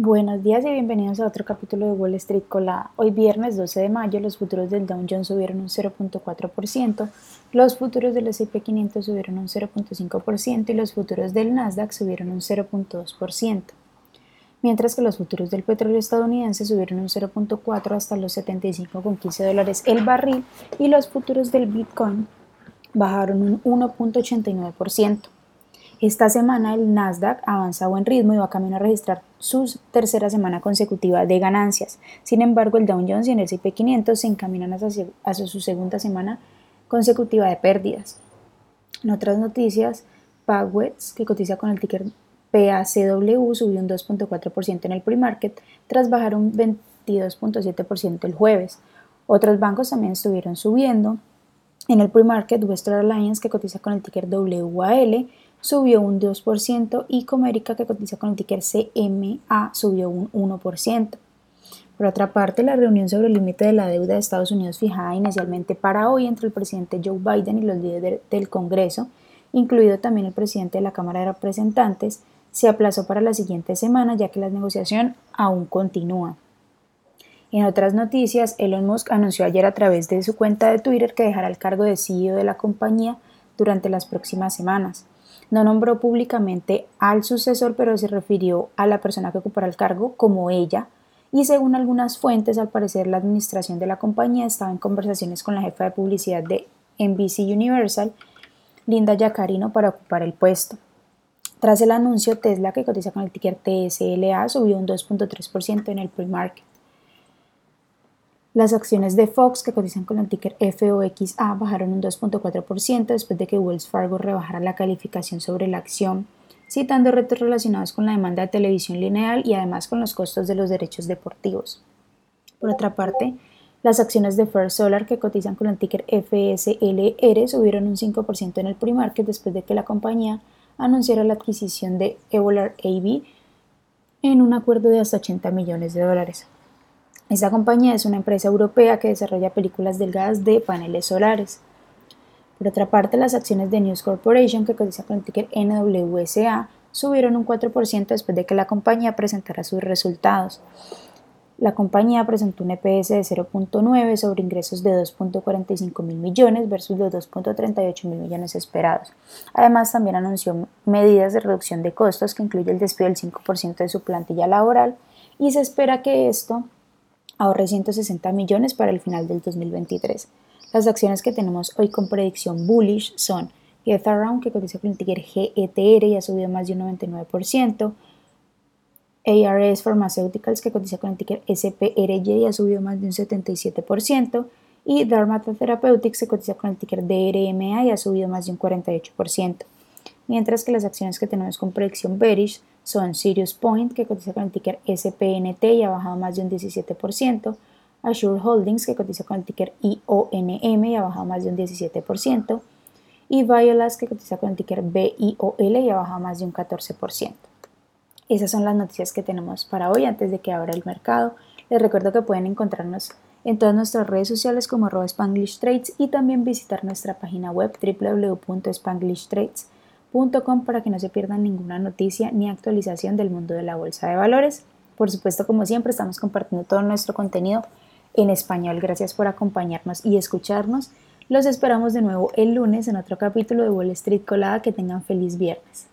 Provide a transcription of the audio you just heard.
Buenos días y bienvenidos a otro capítulo de Wall Street Colada. Hoy viernes 12 de mayo los futuros del Dow Jones subieron un 0.4%, los futuros del S&P 500 subieron un 0.5% y los futuros del Nasdaq subieron un 0.2%, mientras que los futuros del petróleo estadounidense subieron un 0.4 hasta los 75,15 dólares el barril y los futuros del Bitcoin bajaron un 1.89%. Esta semana el Nasdaq avanza a buen ritmo y va camino a registrar su tercera semana consecutiva de ganancias. Sin embargo, el Dow Jones y el S&P 500 se encaminan hacia, su segunda semana consecutiva de pérdidas. En otras noticias, Pagwets, que cotiza con el ticker PACW, subió un 2.4% en el pre-market tras bajar un 22.7% el jueves. Otros bancos también estuvieron subiendo. En el pre-market, Western Alliance, que cotiza con el ticker WAL, subió un 2% y Comérica, que cotiza con el ticker CMA, subió un 1%. Por otra parte, la reunión sobre el límite de la deuda de Estados Unidos fijada inicialmente para hoy entre el presidente Joe Biden y los líderes del Congreso, incluido también el presidente de la Cámara de Representantes, se aplazó para la siguiente semana ya que la negociación aún continúa. En otras noticias, Elon Musk anunció ayer a través de su cuenta de Twitter que dejará el cargo de CEO de la compañía durante las próximas semanas. No nombró públicamente al sucesor, pero se refirió a la persona que ocupará el cargo como ella, y según algunas fuentes, al parecer la administración de la compañía estaba en conversaciones con la jefa de publicidad de NBC Universal, Linda Yacarino, para ocupar el puesto. Tras el anuncio, Tesla, que cotiza con el ticker TSLA, subió un 2.3% en el pre-market. Las acciones de Fox, que cotizan con el ticker FOXA, bajaron un 2.4% después de que Wells Fargo rebajara la calificación sobre la acción, citando retos relacionados con la demanda de televisión lineal y además con los costos de los derechos deportivos. Por otra parte, las acciones de First Solar, que cotizan con el ticker FSLR, subieron un 5% en el pre-market después de que la compañía anunciara la adquisición de Evolar AB en un acuerdo de hasta 80 millones de dólares. Esta compañía es una empresa europea que desarrolla películas delgadas de paneles solares. Por otra parte, las acciones de News Corporation, que cotiza con el ticker NWSA, subieron un 4% después de que la compañía presentara sus resultados. La compañía presentó un EPS de 0.9 sobre ingresos de 2.45 mil millones versus los 2.38 mil millones esperados. Además, también anunció medidas de reducción de costos que incluye el despido del 5% de su plantilla laboral y se espera que esto ahorre 160 millones para el final del 2023. Las acciones que tenemos hoy con predicción bullish son Around, que cotiza con el ticker GETR y ha subido más de un 99%, ARS Pharmaceuticals, que cotiza con el ticker SPRY y ha subido más de un 77%, y Dharmata Therapeutics, que cotiza con el ticker DRMA y ha subido más de un 48%. Mientras que las acciones que tenemos con predicción bearish son Sirius Point, que cotiza con el ticker SPNT y ha bajado más de un 17%, Azure Holdings, que cotiza con el ticker IONM y ha bajado más de un 17%, y Violas, que cotiza con el ticker BIOL y ha bajado más de un 14%. Esas son las noticias que tenemos para hoy antes de que abra el mercado. Les recuerdo que pueden encontrarnos en todas nuestras redes sociales como Spanglish Trades y también visitar nuestra página web www.spanglishtrades.com para que no se pierdan ninguna noticia ni actualización del mundo de la bolsa de valores. Por supuesto, como siempre, estamos compartiendo todo nuestro contenido en español. Gracias por acompañarnos y escucharnos. Los esperamos de nuevo el lunes en otro capítulo de Wall Street Colada. Que tengan feliz viernes.